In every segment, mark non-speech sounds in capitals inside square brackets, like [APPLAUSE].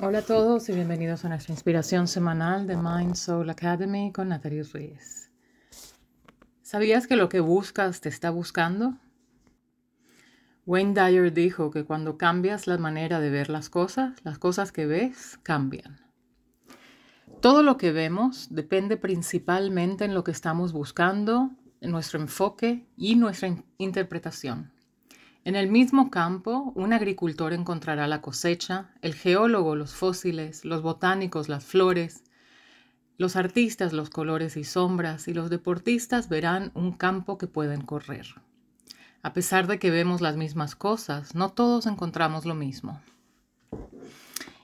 Hola a todos y bienvenidos a nuestra inspiración semanal de Mind Soul Academy con Natalie Ruiz. ¿Sabías que lo que buscas te está buscando? Wayne Dyer dijo que cuando cambias la manera de ver las cosas, las cosas que ves cambian. Todo lo que vemos depende principalmente en lo que estamos buscando, en nuestro enfoque y nuestra interpretación. En el mismo campo, un agricultor encontrará la cosecha, el geólogo los fósiles, los botánicos las flores, los artistas los colores y sombras y los deportistas verán un campo que pueden correr. A pesar de que vemos las mismas cosas, no todos encontramos lo mismo.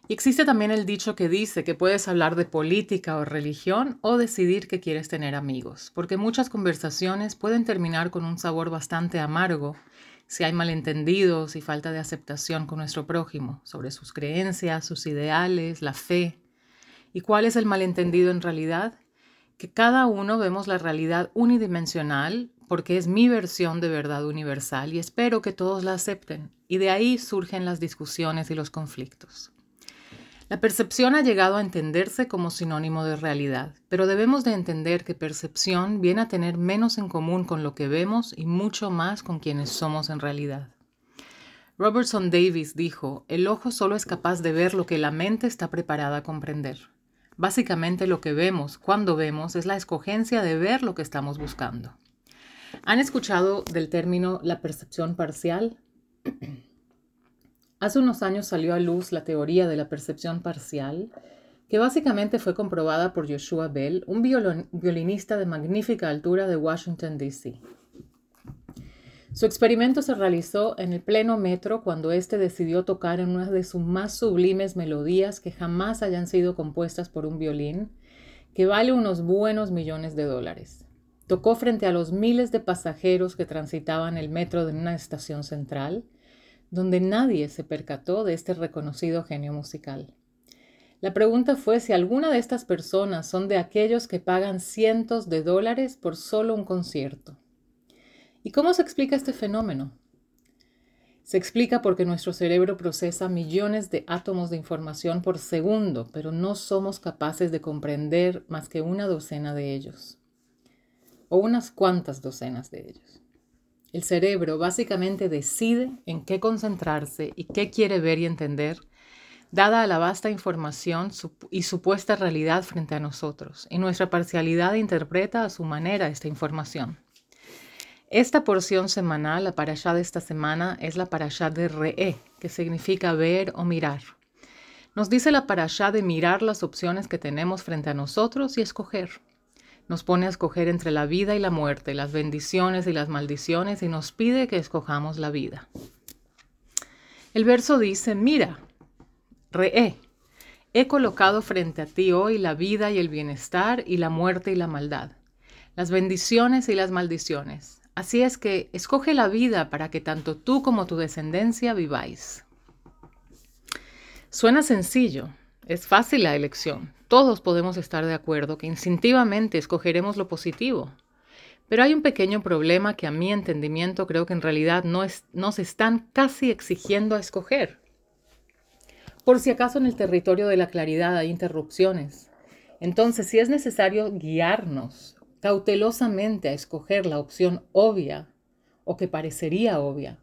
Y existe también el dicho que dice que puedes hablar de política o religión o decidir que quieres tener amigos, porque muchas conversaciones pueden terminar con un sabor bastante amargo si hay malentendidos y falta de aceptación con nuestro prójimo sobre sus creencias, sus ideales, la fe. ¿Y cuál es el malentendido en realidad? Que cada uno vemos la realidad unidimensional porque es mi versión de verdad universal y espero que todos la acepten. Y de ahí surgen las discusiones y los conflictos. La percepción ha llegado a entenderse como sinónimo de realidad, pero debemos de entender que percepción viene a tener menos en común con lo que vemos y mucho más con quienes somos en realidad. Robertson Davis dijo, el ojo solo es capaz de ver lo que la mente está preparada a comprender. Básicamente lo que vemos cuando vemos es la escogencia de ver lo que estamos buscando. ¿Han escuchado del término la percepción parcial? Hace unos años salió a luz la teoría de la percepción parcial, que básicamente fue comprobada por Joshua Bell, un violinista de magnífica altura de Washington, D.C. Su experimento se realizó en el pleno metro cuando éste decidió tocar en una de sus más sublimes melodías que jamás hayan sido compuestas por un violín, que vale unos buenos millones de dólares. Tocó frente a los miles de pasajeros que transitaban el metro de una estación central, donde nadie se percató de este reconocido genio musical. La pregunta fue si alguna de estas personas son de aquellos que pagan cientos de dólares por solo un concierto. ¿Y cómo se explica este fenómeno? Se explica porque nuestro cerebro procesa millones de átomos de información por segundo, pero no somos capaces de comprender más que una docena de ellos, o unas cuantas docenas de ellos. El cerebro básicamente decide en qué concentrarse y qué quiere ver y entender, dada la vasta información y supuesta realidad frente a nosotros, y nuestra parcialidad interpreta a su manera esta información. Esta porción semanal, la parashá de esta semana, es la parashá de Re'e, que significa ver o mirar. Nos dice la parashá de mirar las opciones que tenemos frente a nosotros y escoger nos pone a escoger entre la vida y la muerte, las bendiciones y las maldiciones y nos pide que escojamos la vida. El verso dice, mira, reé, he colocado frente a ti hoy la vida y el bienestar y la muerte y la maldad, las bendiciones y las maldiciones. Así es que escoge la vida para que tanto tú como tu descendencia viváis. Suena sencillo, es fácil la elección. Todos podemos estar de acuerdo que instintivamente escogeremos lo positivo. Pero hay un pequeño problema que a mi entendimiento creo que en realidad no nos están casi exigiendo a escoger. Por si acaso en el territorio de la claridad hay interrupciones. Entonces, si es necesario guiarnos cautelosamente a escoger la opción obvia o que parecería obvia,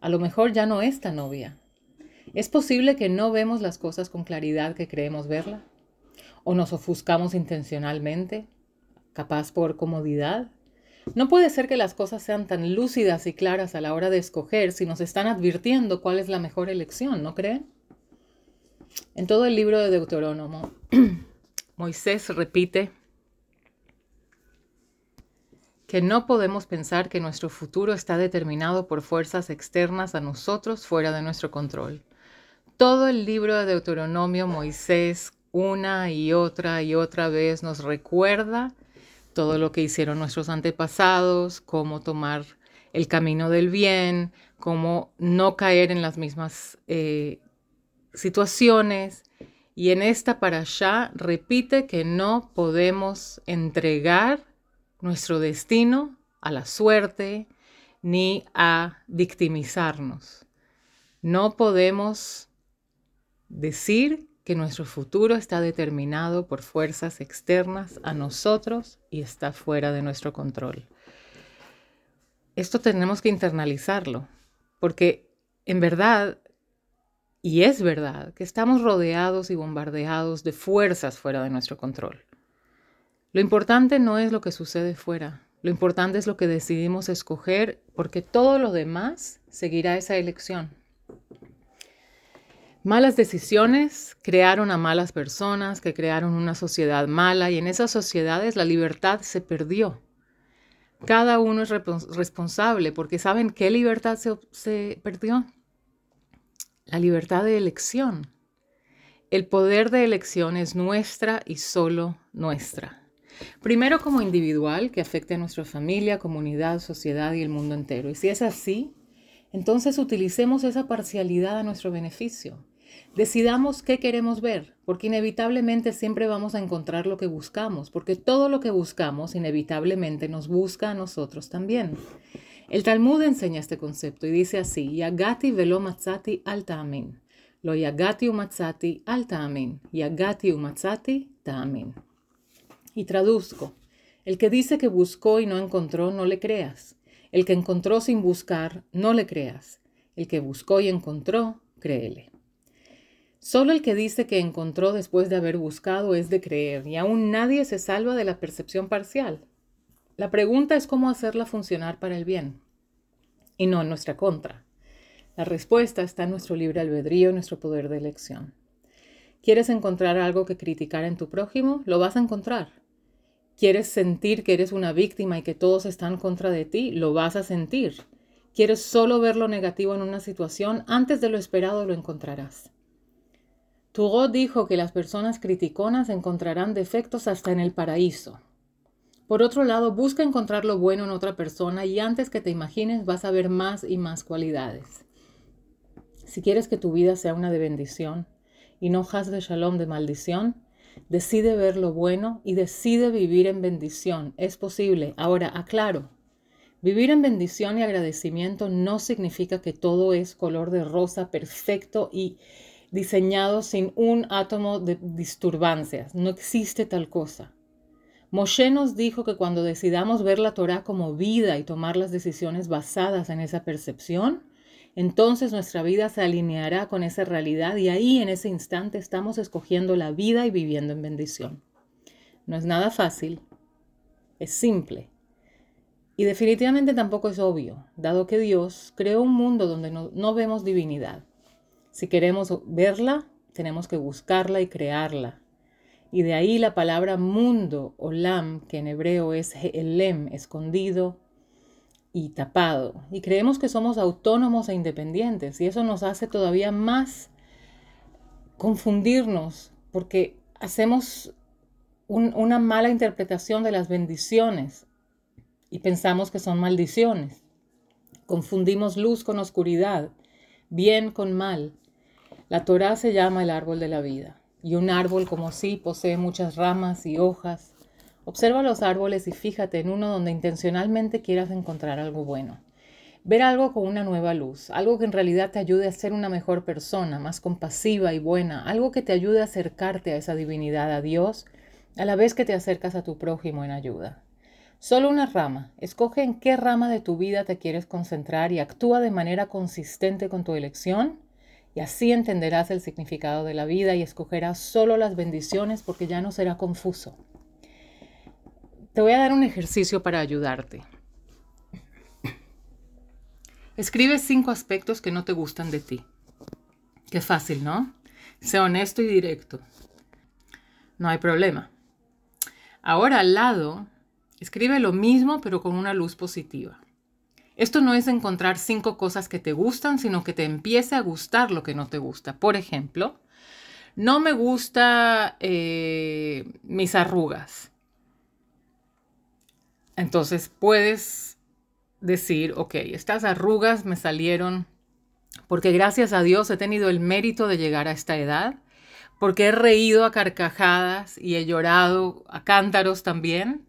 a lo mejor ya no es tan obvia ¿Es posible que no vemos las cosas con claridad que creemos verla? ¿O nos ofuscamos intencionalmente? ¿Capaz por comodidad? No puede ser que las cosas sean tan lúcidas y claras a la hora de escoger si nos están advirtiendo cuál es la mejor elección, ¿no creen? En todo el libro de Deuterónomo, [CLEARS THROAT] Moisés repite que no podemos pensar que nuestro futuro está determinado por fuerzas externas a nosotros fuera de nuestro control todo el libro de Deuteronomio, Moisés, una y otra y otra vez nos recuerda todo lo que hicieron nuestros antepasados, cómo tomar el camino del bien, cómo no caer en las mismas eh, situaciones. Y en esta para allá repite que no podemos entregar nuestro destino a la suerte ni a victimizarnos. No podemos Decir que nuestro futuro está determinado por fuerzas externas a nosotros y está fuera de nuestro control. Esto tenemos que internalizarlo, porque en verdad, y es verdad, que estamos rodeados y bombardeados de fuerzas fuera de nuestro control. Lo importante no es lo que sucede fuera, lo importante es lo que decidimos escoger, porque todo lo demás seguirá esa elección. Malas decisiones crearon a malas personas, que crearon una sociedad mala y en esas sociedades la libertad se perdió. Cada uno es responsable porque ¿saben qué libertad se, perdió? La libertad de elección. El poder de elección es nuestra y solo nuestra. Primero como individual, que afecte a nuestra familia, comunidad, sociedad y el mundo entero. Y si es así, entonces utilicemos esa parcialidad a nuestro beneficio. Decidamos qué queremos ver, porque inevitablemente siempre vamos a encontrar lo que buscamos, porque todo lo que buscamos inevitablemente nos busca a nosotros también. El Talmud enseña este concepto y dice así, Yagati velo matzati al ta'amin. Lo yagati umatzati al ta'amin. Yagati umatzati ta'amin. Y traduzco, el que dice que buscó y no encontró, no le creas. El que encontró sin buscar, no le creas. El que buscó y encontró, créele. Solo el que dice que encontró después de haber buscado es de creer, y aún nadie se salva de la percepción parcial. La pregunta es cómo hacerla funcionar para el bien, y no en nuestra contra. La respuesta está en nuestro libre albedrío y nuestro poder de elección. ¿Quieres encontrar algo que criticar en tu prójimo? Lo vas a encontrar. ¿Quieres sentir que eres una víctima y que todos están contra de ti? Lo vas a sentir. ¿Quieres solo ver lo negativo en una situación? Antes de lo esperado lo encontrarás. Turgot dijo que las personas criticonas encontrarán defectos hasta en el paraíso. Por otro lado, busca encontrar lo bueno en otra persona y antes que te imagines vas a ver más y más cualidades. Si quieres que tu vida sea una de bendición y no has de shalom de maldición, decide ver lo bueno y decide vivir en bendición. Es posible. Ahora, aclaro, vivir en bendición y agradecimiento no significa que todo es color de rosa perfecto y diseñado sin un átomo de disturbancias. No existe tal cosa. Moshe nos dijo que cuando decidamos ver la Torah como vida y tomar las decisiones basadas en esa percepción, entonces nuestra vida se alineará con esa realidad y ahí en ese instante estamos escogiendo la vida y viviendo en bendición. No es nada fácil, es simple y definitivamente tampoco es obvio, dado que Dios creó un mundo donde no, no vemos divinidad. Si queremos verla, tenemos que buscarla y crearla. Y de ahí la palabra mundo o lam, que en hebreo es elem, escondido y tapado. Y creemos que somos autónomos e independientes. Y eso nos hace todavía más confundirnos porque hacemos una mala interpretación de las bendiciones y pensamos que son maldiciones. Confundimos luz con oscuridad, bien con mal. La Torah se llama el árbol de la vida, y un árbol como sí posee muchas ramas y hojas. Observa los árboles y fíjate en uno donde intencionalmente quieras encontrar algo bueno. Ver algo con una nueva luz, algo que en realidad te ayude a ser una mejor persona, más compasiva y buena, algo que te ayude a acercarte a esa divinidad, a Dios, a la vez que te acercas a tu prójimo en ayuda. Solo una rama. Escoge en qué rama de tu vida te quieres concentrar y actúa de manera consistente con tu elección y así entenderás el significado de la vida y escogerás solo las bendiciones porque ya no será confuso. Te voy a dar un ejercicio para ayudarte. Escribe cinco aspectos que no te gustan de ti. Qué fácil, ¿no? Sé honesto y directo. No hay problema. Ahora al lado, escribe lo mismo pero con una luz positiva. Esto no es encontrar cinco cosas que te gustan, sino que te empiece a gustar lo que no te gusta. Por ejemplo, no me gusta eh, mis arrugas. Entonces puedes decir, ok, estas arrugas me salieron porque gracias a Dios he tenido el mérito de llegar a esta edad, porque he reído a carcajadas y he llorado a cántaros también,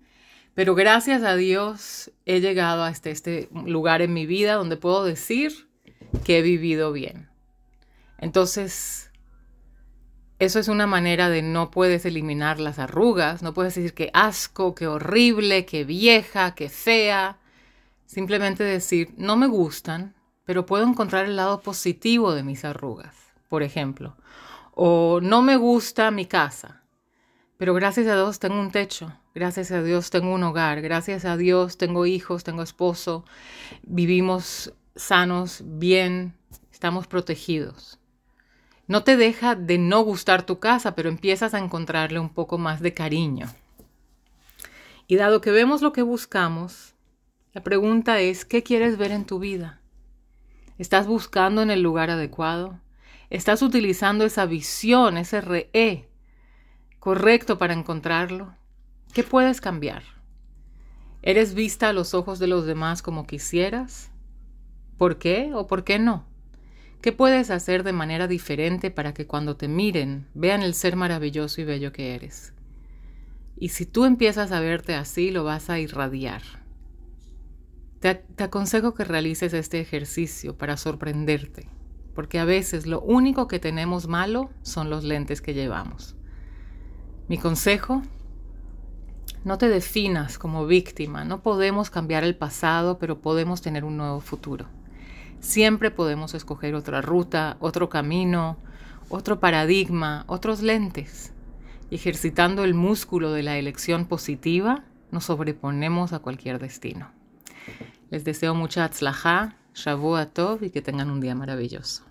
pero gracias a Dios he llegado a este, este lugar en mi vida donde puedo decir que he vivido bien. Entonces, eso es una manera de no puedes eliminar las arrugas, no puedes decir que asco, que horrible, que vieja, que fea. Simplemente decir, no me gustan, pero puedo encontrar el lado positivo de mis arrugas, por ejemplo. O no me gusta mi casa, pero gracias a Dios tengo un techo, gracias a Dios tengo un hogar, gracias a Dios tengo hijos, tengo esposo, vivimos sanos, bien, estamos protegidos. No te deja de no gustar tu casa, pero empiezas a encontrarle un poco más de cariño. Y dado que vemos lo que buscamos, la pregunta es, ¿qué quieres ver en tu vida? ¿Estás buscando en el lugar adecuado? ¿Estás utilizando esa visión, ese re correcto para encontrarlo? ¿Qué puedes cambiar? ¿Eres vista a los ojos de los demás como quisieras? ¿Por qué o por qué no? ¿Qué puedes hacer de manera diferente para que cuando te miren vean el ser maravilloso y bello que eres? Y si tú empiezas a verte así, lo vas a irradiar. Te, te, aconsejo que realices este ejercicio para sorprenderte, porque a veces lo único que tenemos malo son los lentes que llevamos. Mi consejo, no te definas como víctima, no podemos cambiar el pasado, pero podemos tener un nuevo futuro. Siempre podemos escoger otra ruta, otro camino, otro paradigma, otros lentes. Ejercitando el músculo de la elección positiva, nos sobreponemos a cualquier destino. Les deseo mucha atzlajá, shavu tov y que tengan un día maravilloso.